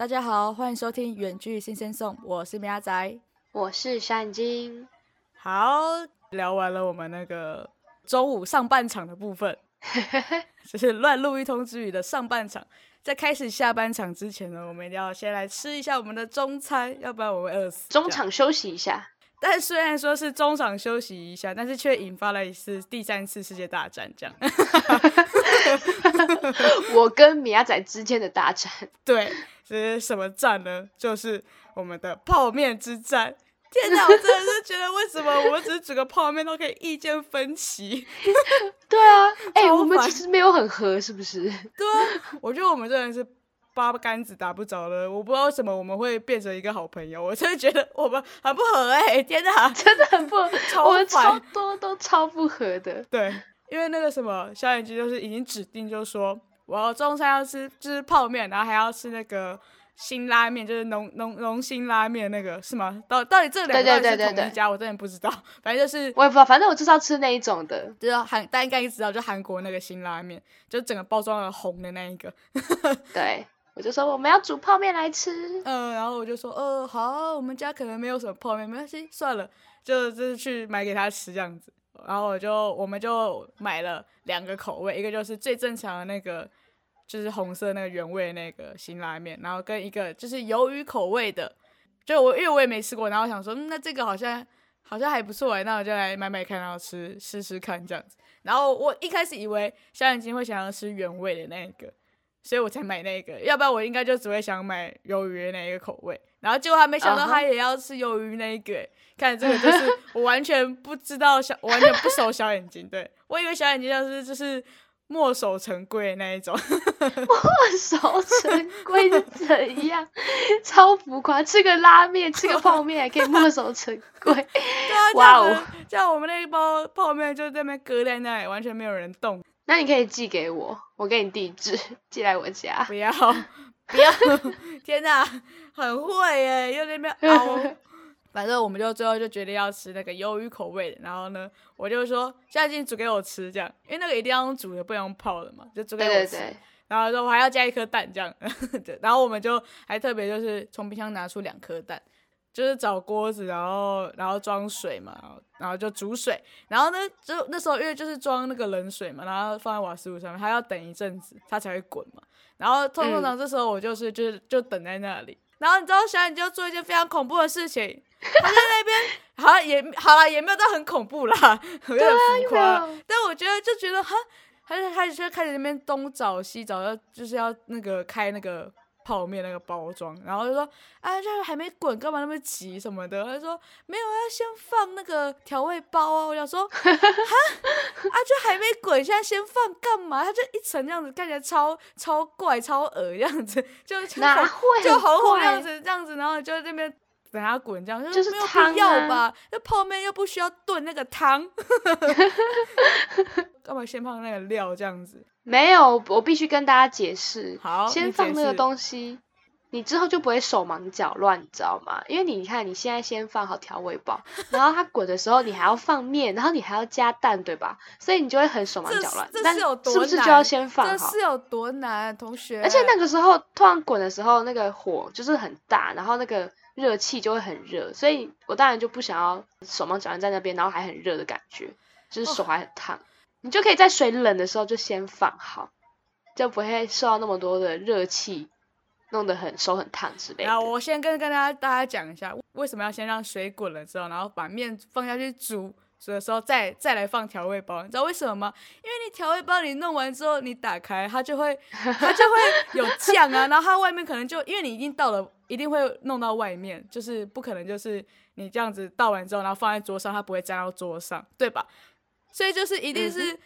大家好，欢迎收听《远距新鲜送》，我是米阿仔，我是山金。好，聊完了我们那个周五上半场的部分，就是乱录一通之余的上半场。在开始下半场之前呢，我们一定要先来吃一下我们的中餐，要不然我会饿死。中场休息一下。但虽然说是中场休息一下，但是却引发了一次第三次世界大战，这样。我跟米亚仔之间的大战，对，这是什么战呢？就是我们的泡面之战。天哪，我真的是觉得为什么我们只是煮个泡面都可以意见分歧？对啊，哎，我们其实没有很合，是不是？对啊，我觉得我们真的是。八竿子打不着了，我不知道为什么我们会变成一个好朋友，我真的觉得我们很不合哎！天哪，真的很不，我们超多都超不合的。对，因为那个什么小眼睛就是已经指定，就是说我要中餐要吃就是泡面，然后还要吃那个辛拉面，就是浓浓浓辛拉面那个是吗？到到底这两个是同一家？我真的不知道，反正就是我也不知道，反正我就是要吃那一种的，就是韩大家应该知道，就韩国那个辛拉面，就整个包装的红的那一个。对。我就说我们要煮泡面来吃，嗯，然后我就说，呃，好，我们家可能没有什么泡面，没关系，算了，就就是去买给他吃这样子。然后我就我们就买了两个口味，一个就是最正常的那个，就是红色那个原味那个辛拉面，然后跟一个就是鱿鱼口味的，就我因为我也没吃过，然后我想说，那这个好像好像还不错哎，那我就来买买看，然后吃试试看这样子。然后我一开始以为小眼睛会想要吃原味的那个。所以我才买那个，要不然我应该就只会想买鱿鱼那一个口味。然后结果他没想到他也要吃鱿鱼那一个，看这个就是我完全不知道小，完全不熟小眼睛。对我以为小眼睛就是就是墨守成规那一种，墨守成规是怎样？超浮夸，吃个拉面，吃个泡面还可以墨守成规。对啊，哇哦，像我们那一包泡面就在那边搁在那里，完全没有人动。那你可以寄给我，我给你地址，寄来我家。不要，不要！天哪，很会耶，又在那边 熬。反正我们就最后就决定要吃那个鱿鱼口味的。然后呢，我就说现在进煮给我吃，这样，因为那个一定要用煮的，不能用泡的嘛，就煮给我吃。然后说我还要加一颗蛋，这样。然后我们就还特别就是从冰箱拿出两颗蛋。就是找锅子，然后然后装水嘛，然后就煮水，然后呢，就那时候因为就是装那个冷水嘛，然后放在瓦斯炉上面，它要等一阵子它才会滚嘛。然后通通常这时候我就是就是就等在那里，然后你知道小眼就做一件非常恐怖的事情，他在那边 好像也好了，也没有到很恐怖啦，有点浮夸，但我觉得就觉得哈，他就开始就开始那边东找西找，要就是要那个开那个。泡面那个包装，然后就说啊，这还没滚，干嘛那么急什么的？他说没有，要先放那个调味包啊。我想说，哈啊，就还没滚，现在先放干嘛？他就一层这样子，看起来超超怪、超恶这样子，就哪会就红红样子这样子，然后就那边等它滚这样，就是没有必要吧？那泡面又不需要炖那个汤，干嘛先放那个料这样子？没有，我必须跟大家解释。好，先放那个东西，你之后就不会手忙脚乱，你知道吗？因为你看，你现在先放好调味包，然后它滚的时候，你还要放面，然后你还要加蛋，对吧？所以你就会很手忙脚乱。这是有多难？是不是就要先放好？这是有多难，同学？而且那个时候突然滚的时候，那个火就是很大，然后那个热气就会很热，所以我当然就不想要手忙脚乱在那边，然后还很热的感觉，就是手还很烫。你就可以在水冷的时候就先放好，就不会受到那么多的热气，弄得很手很烫之类的。然后我先跟跟大家大家讲一下，为什么要先让水滚了之后，然后把面放下去煮，煮的时候再再来放调味包，你知道为什么吗？因为你调味包你弄完之后，你打开它就会 它就会有酱啊，然后它外面可能就因为你已经倒了，一定会弄到外面，就是不可能就是你这样子倒完之后，然后放在桌上，它不会沾到桌上，对吧？所以就是一定是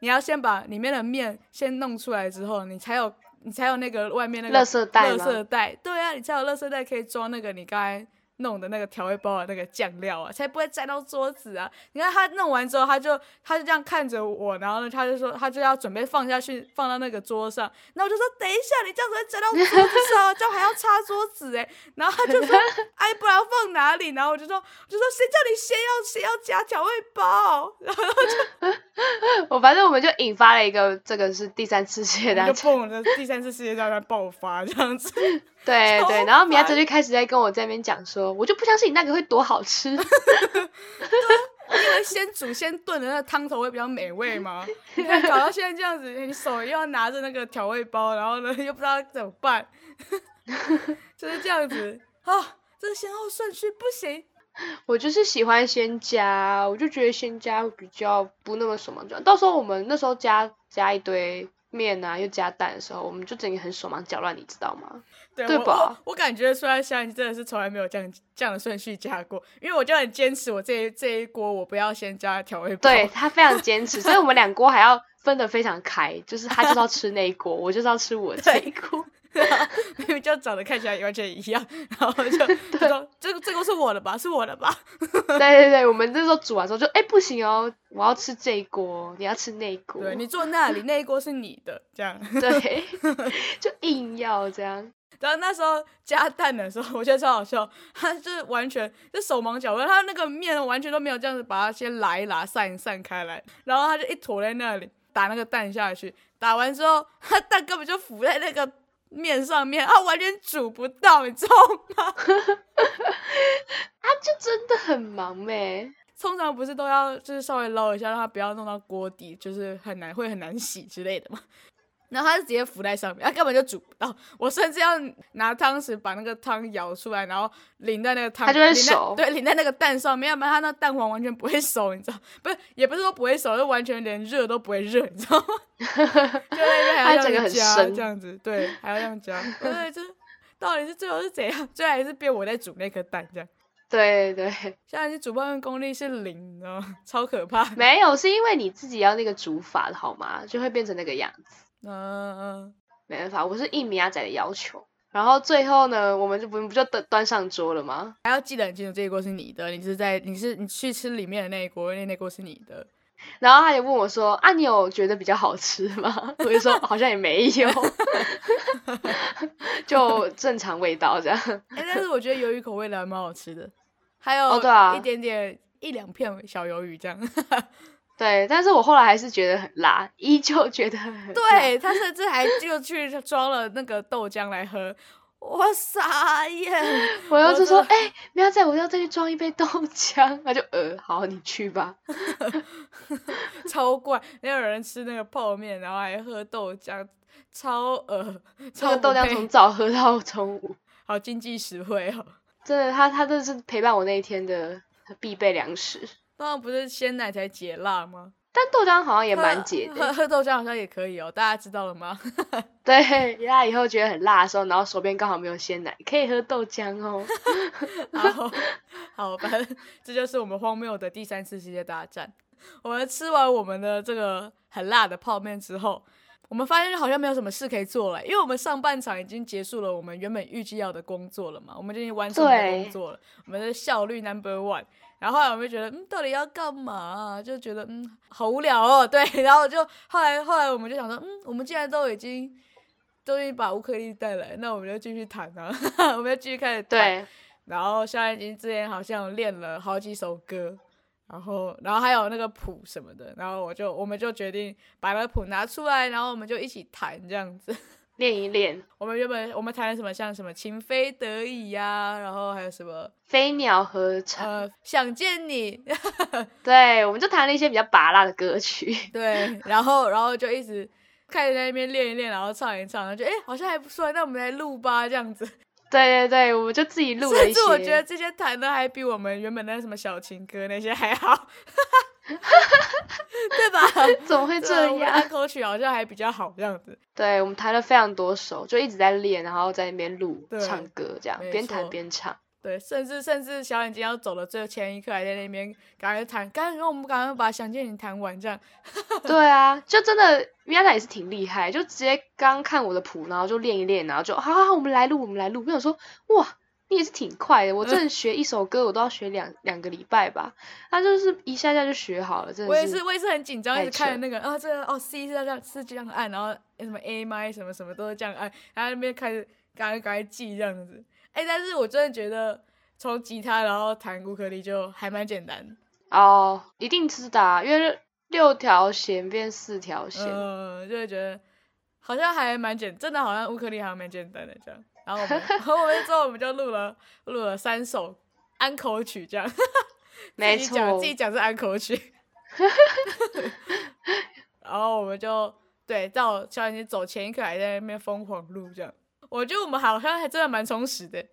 你要先把里面的面先弄出来之后，你才有你才有那个外面那个垃圾袋，垃圾袋对啊，你才有垃圾袋可以装那个你刚才弄的那个调味包的那个酱料啊，才不会沾到桌子啊！你看他弄完之后，他就他就这样看着我，然后呢，他就说他就要准备放下去，放到那个桌上。然后我就说等一下，你这样子会沾到桌子啊，这样还要擦桌子哎。然后他就说 哎，不然放哪里？然后我就说我就说谁叫你先要先要加调味包？然后就 我反正我们就引发了一个这个是第三次世界大就战。砰的第三次世界大战爆发这样子。对 对，然后米娅烦哲就开始在跟我在那边讲说，我就不相信你那个会多好吃。因为先煮先炖的那个汤头会比较美味嘛。你看搞到现在这样子，你手又要拿着那个调味包，然后呢又不知道怎么办，就是这样子啊。这个先后顺序不行，我就是喜欢先加，我就觉得先加比较不那么手忙脚乱。到时候我们那时候加加一堆面啊，又加蛋的时候，我们就整个很手忙脚乱，你知道吗？对对吧我我感觉出来，现在真的是从来没有这样这样的顺序加过，因为我就很坚持，我这一这一锅我不要先加调味包。对他非常坚持，所以我们两锅还要分得非常开，就是他就是要吃那一锅，我就是要吃我这一锅。明明就长得看起来完全一样，然后就就说这个这锅是我的吧，是我的吧？对对对，我们那时候煮完之后就，哎、不行哦，我要吃这一锅，你要吃那一锅。对你坐那里，那一锅是你的，这样。对，就硬要这样。然后那时候加蛋的时候，我觉得超好笑，他就是完全就手忙脚乱，他那个面完全都没有这样子把它先拉一拉散散开来，然后他就一坨在那里打那个蛋下去，打完之后，他蛋根本就浮在那个面上面，他完全煮不到，你知道吗？他 就真的很忙呗。通常不是都要就是稍微捞一下，让它不要弄到锅底，就是很难会很难洗之类的嘛。然后它是直接浮在上面，它根本就煮不到。我甚至要拿汤匙把那个汤舀出来，然后淋在那个汤，它就会熟对，淋在那个蛋上面，要不然它那蛋黄完全不会熟，你知道？不是，也不是说不会熟，就完全连热都不会热，你知道吗？就在那边还要它整个这样加，很生这样子，对，还要这样加。对，这到底是最后是怎样？最后还是变我在煮那颗蛋这样。对对，现在是煮泡面功力是零，你知道吗？超可怕。没有，是因为你自己要那个煮法的好吗？就会变成那个样子。嗯嗯，没办法，我是应米亚仔的要求。然后最后呢，我们就不不就端端上桌了吗？还要记得很清楚，这一锅是你的，你是在你是你去吃里面的那一锅，因为那锅是你的。然后他也问我说：“啊，你有觉得比较好吃吗？” 我就说：“好像也没有，就正常味道这样。哎、但是我觉得鱿鱼口味的还蛮好吃的，还有一点点一两片小鱿鱼这样。”对，但是我后来还是觉得很辣，依旧觉得很辣。对他甚至还就去装了那个豆浆来喝，我傻眼。我要是说，我哎、不要再，我要再去装一杯豆浆。他就呃，好，你去吧。超怪，没有人吃那个泡面，然后还喝豆浆，超呃，这超个豆浆从早喝到中午，好经济实惠哦。真的，他他这是陪伴我那一天的必备粮食。当然不是鲜奶才解辣吗？但豆浆好像也喝蛮解的。喝喝豆浆好像也可以哦，大家知道了吗？对，他以后觉得很辣的时候，然后手边刚好没有鲜奶，可以喝豆浆哦。好，好，反正这就是我们荒谬的第三次世界大战。我们吃完我们的这个很辣的泡面之后，我们发现好像没有什么事可以做了，因为我们上半场已经结束了我们原本预计要的工作了嘛，我们就已经完成我们的工作了，我们的效率 number one。然后后来我们就觉得，嗯，到底要干嘛啊、就觉得，嗯，好无聊哦。对，然后就后来后来我们就想说，嗯，我们既然都已经都已经把乌克丽丽带来，那我们就继续弹啊，我们就继续开始弹。对，然后肖安金之前好像练了好几首歌，然后然后还有那个谱什么的，然后我就我们就决定把那个谱拿出来，然后我们就一起弹这样子。练一练。我们原本我们弹了什么像什么情非得已呀、然后还有什么飞鸟合唱，呃想见你，对，我们就弹了一些比较拔辣的歌曲。对，然后然后就一直开始在那边练一练，然后唱一唱，然后就哎好像还不错，那我们来录吧这样子。对对对，我们就自己录了一些。甚至我觉得这些弹的还比我们原本那什么小情歌那些还好，对吧？怎么会这样？安口曲好像还比较好这样子。对，我们弹了非常多首，就一直在练，然后在那边录唱歌，这样没边弹边唱。对，甚至甚至小眼睛要走的最前一刻，还在那边赶快弹，赶快我们赶快把《想见你》弹完，这样。对啊，就真的米娅仔也是挺厉害，就直接刚看我的谱，然后就练一练，然后就好好好，我们来录，我们来录。我想说，哇，你也是挺快的。我真的学一首歌，我都要学两两个礼拜吧。他就是一下下就学好了，真的。我也是，我也是很紧张，一直看那个啊，这个哦，C 是这样是这样按，然后什么 A 麦什么什么都是这样按，然后那边开始赶快赶快记这样子。哎，但是我真的觉得从吉他然后弹乌克丽就还蛮简单。哦，一定知道啊，因为六条弦变四条弦。嗯，就会觉得好像还蛮简，真的好像乌克丽还蛮简单的这样。然后我们，然后我们之后我们就录了录了三首安口曲这样，没错自己讲是安口曲。然后我们就对到小眼睛走前一刻还在那边疯狂录这样，我觉得我们好像还真的蛮充实的。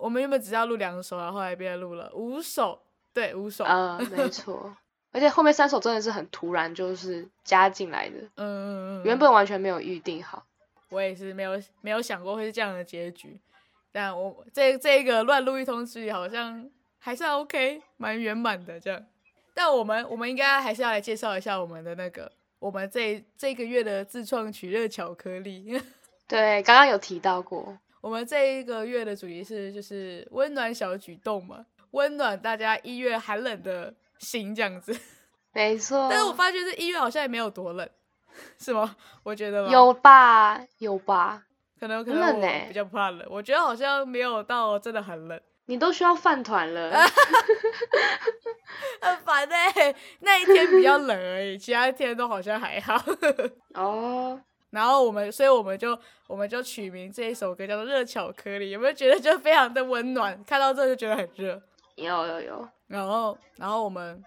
我们原本只要录两首，然后后来变录了五首，对，五首。嗯，没 错。而且后面三首真的是很突然，就是加进来的，嗯嗯嗯，原本完全没有预定好。我也是没有没有想过会是这样的结局，但我这这一个乱录一通之好像还算 OK，蛮圆满的这样。但我们我们应该还是要来介绍一下我们的那个我们这这个月的自创取热巧克力。对，刚刚有提到过。我们这一个月的主题是就是温暖小举动嘛，温暖大家一月寒冷的心这样子。没错。但是我发觉这一月好像也没有多冷，是吗？我觉得吧有吧，有吧。可能可能比较怕冷，我觉得好像没有到真的很冷。你都需要饭团了。很烦哎、那一天比较冷而已，其他天都好像还好。哦，然后我们，所以我们就我们就取名这一首歌叫做《热巧克力》，有没有觉得就非常的温暖？看到这就觉得很热。有有有。然后，然后我们，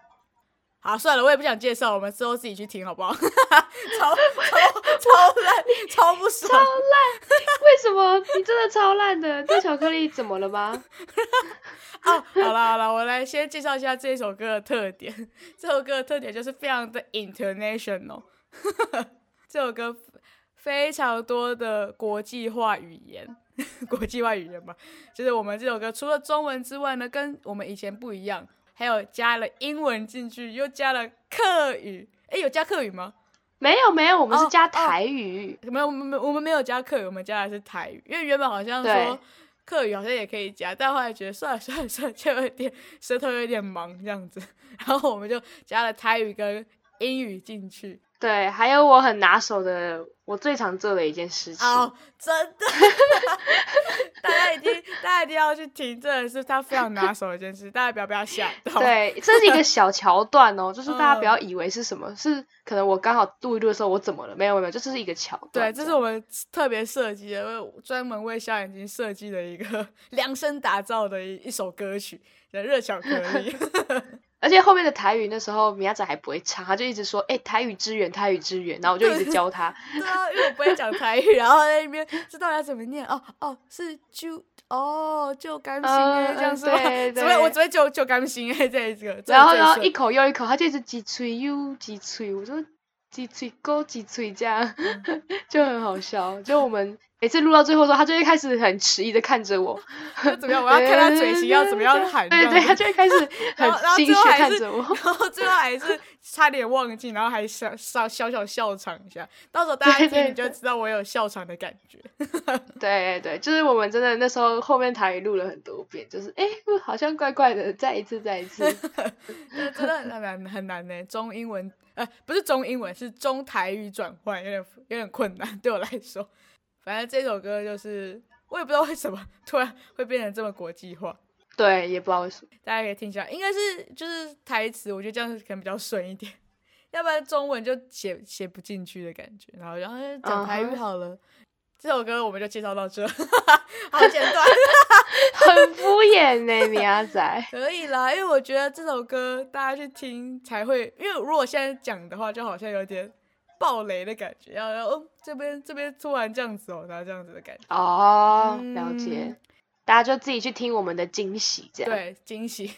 好算了，我也不想介绍，我们之后自己去听好不好？超超超烂，超不爽。为什么你真的超烂的？这巧克力怎么了吗？哦，好了好了，我来先介绍一下这首歌的特点。这首歌的特点就是非常的 international，这首歌非常多的国际化语言，国际化语言吧，就是我们这首歌除了中文之外呢，跟我们以前不一样，还有加了英文进去，又加了客语。哎，有加客语吗？没有没有，我们是加台语。没有，我们没我们没有加客语，我们加的是台语，因为原本好像说客语好像也可以加，但后来觉得算了算了算了，就有点舌头有点忙这样子，然后我们就加了台语跟英语进去。对，还有我很拿手的，我最常做的一件事情。哦，真的，大家一定大家一定要去听，真的是他非常拿手的一件事，大家不要不要吓到。对，这是一个小桥段哦，就是大家嗯不要以为是什么，是可能我刚好录一录的时候我怎么了？没有没有这就是一个桥段。对，这是我们特别设计的，为专门为小眼睛设计的一个 量身打造的一一首歌曲，叫《热巧克力》。而且后面的台语那时候米亚仔还不会唱，他就一直说：“哎、台语支援，台语支援。”然后我就一直教他。对啊，因为我不会讲台语，然后在那边知道要怎么念。哦哦，是就哦就甘心这样是吗？对 只会我对只会就就甘心哎、这一个。然后然后一口又一口，他就一直挤嘴又挤嘴，我说挤嘴够挤嘴这样，就很好笑。就我们每次录到最后的时候，他就会开始很迟疑的看着我，就怎么样？我要看他嘴型要怎么样喊，对对，他就会开始 很心虚看着我。然后最后还是差点忘记，然后还小小小小笑场一下。到时候大家对对听你就知道我有笑场的感觉。对对，就是我们真的那时候后面台语录了很多遍，就是哎，诶好像怪怪的，再一次再一次。真真的很难很难呢，中英文呃不是中英文，是中台语转换有点有点困难，对我来说。反正这首歌就是我也不知道为什么突然会变成这么国际化，对，也不知道为什么。大家可以听一下，应该是就是台词，我觉得这样可能比较顺一点，要不然中文就写写不进去的感觉。然后然后讲台语好了。这首歌我们就介绍到这，好简短。很敷衍呢，米亚仔。可以啦，因为我觉得这首歌大家去听才会，因为如果现在讲的话，就好像有点爆雷的感觉，要要哦这边这边突然这样子哦，然后这样子的感觉，哦，嗯了解。大家就自己去听我们的惊喜，这样。对，惊喜。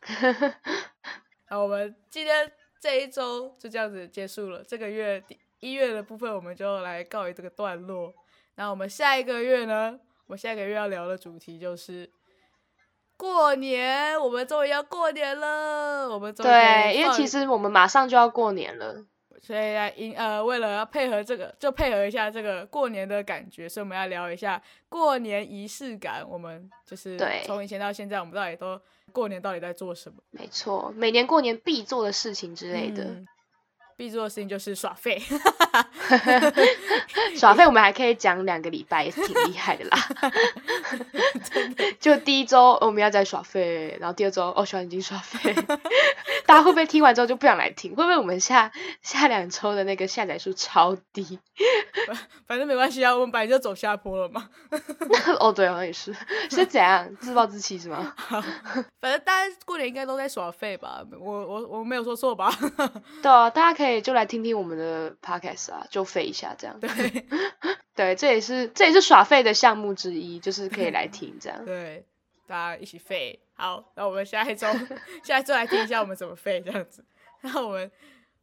好，我们今天这一周就这样子结束了，这个月第一月的部分我们就来告一这个段落。那我们下一个月呢？我们下一个月要聊的主题就是过年，我们终于要过年了，我们终于对，因为其实我们马上就要过年了。所以来因呃，为了要配合这个，就配合一下这个过年的感觉，所以我们要聊一下过年仪式感。我们就是对从以前到现在，我们到底都过年到底在做什么没错，每年过年必做的事情之类的。嗯必做的事情就是耍废，耍废我们还可以讲两个礼拜，也是挺厉害的啦。就第一周哦我们要在耍废，然后第二周哦，小眼睛耍废，大家会不会听完之后就不想来听？会不会我们下下两周的那个下载数超低？反正没关系啊，我们本来就走下坡了嘛。哦，对，好像也是，是怎样自暴自弃是吗？反正大家过年应该都在耍废吧？我我我没有说错吧？对啊，大家可以就来听听我们的 podcast 啊，就废一下这样。对 对，这也是这也是耍废的项目之一，就是可以来 听这样。对，大家一起废。好，那我们下一周 下一周来听一下我们怎么废这样子。那我们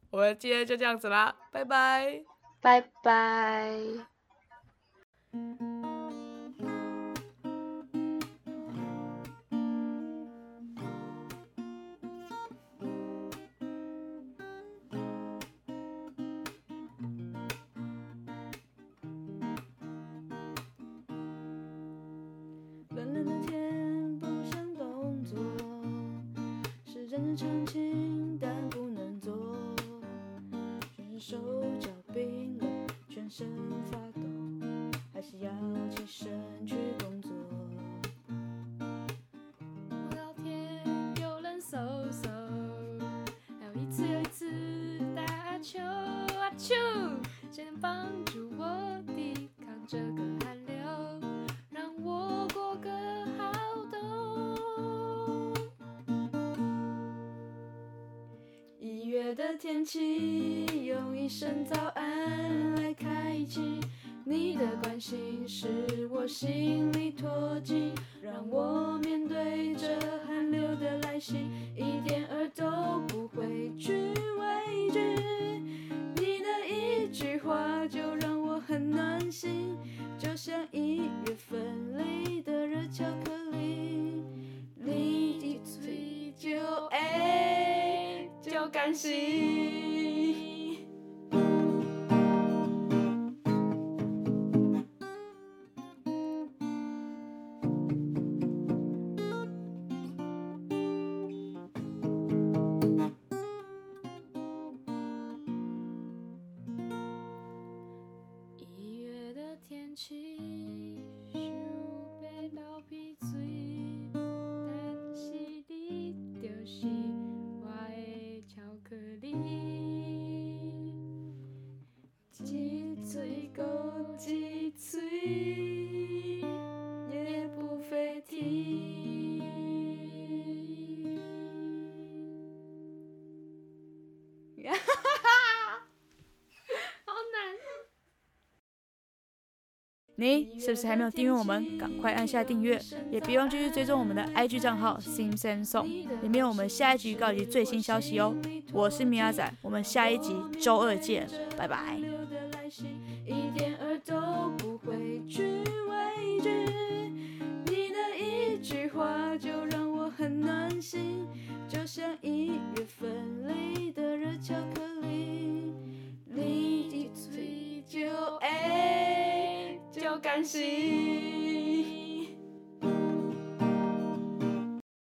我们今天就这样子啦，拜拜。拜拜。声早安来开启。你的关心是我心里托起，让我面对这寒流的来袭，一点儿都不会去畏惧。你的一句话就让我很暖心，就像一月份里的热巧克力，你的嘴就爱就甘心。起是不是还没有订阅我们？赶快按下订阅，也别忘继续追踪我们的 IG 账号 Sim Sam Song，里面有我们下一集预告及最新消息哦。我是米亚仔，我们下一集周二见，拜拜。一点儿都不会去畏惧，你的一句话就让我很暖心，就像一月份里的热巧克力，你的嘴就爱就甘心。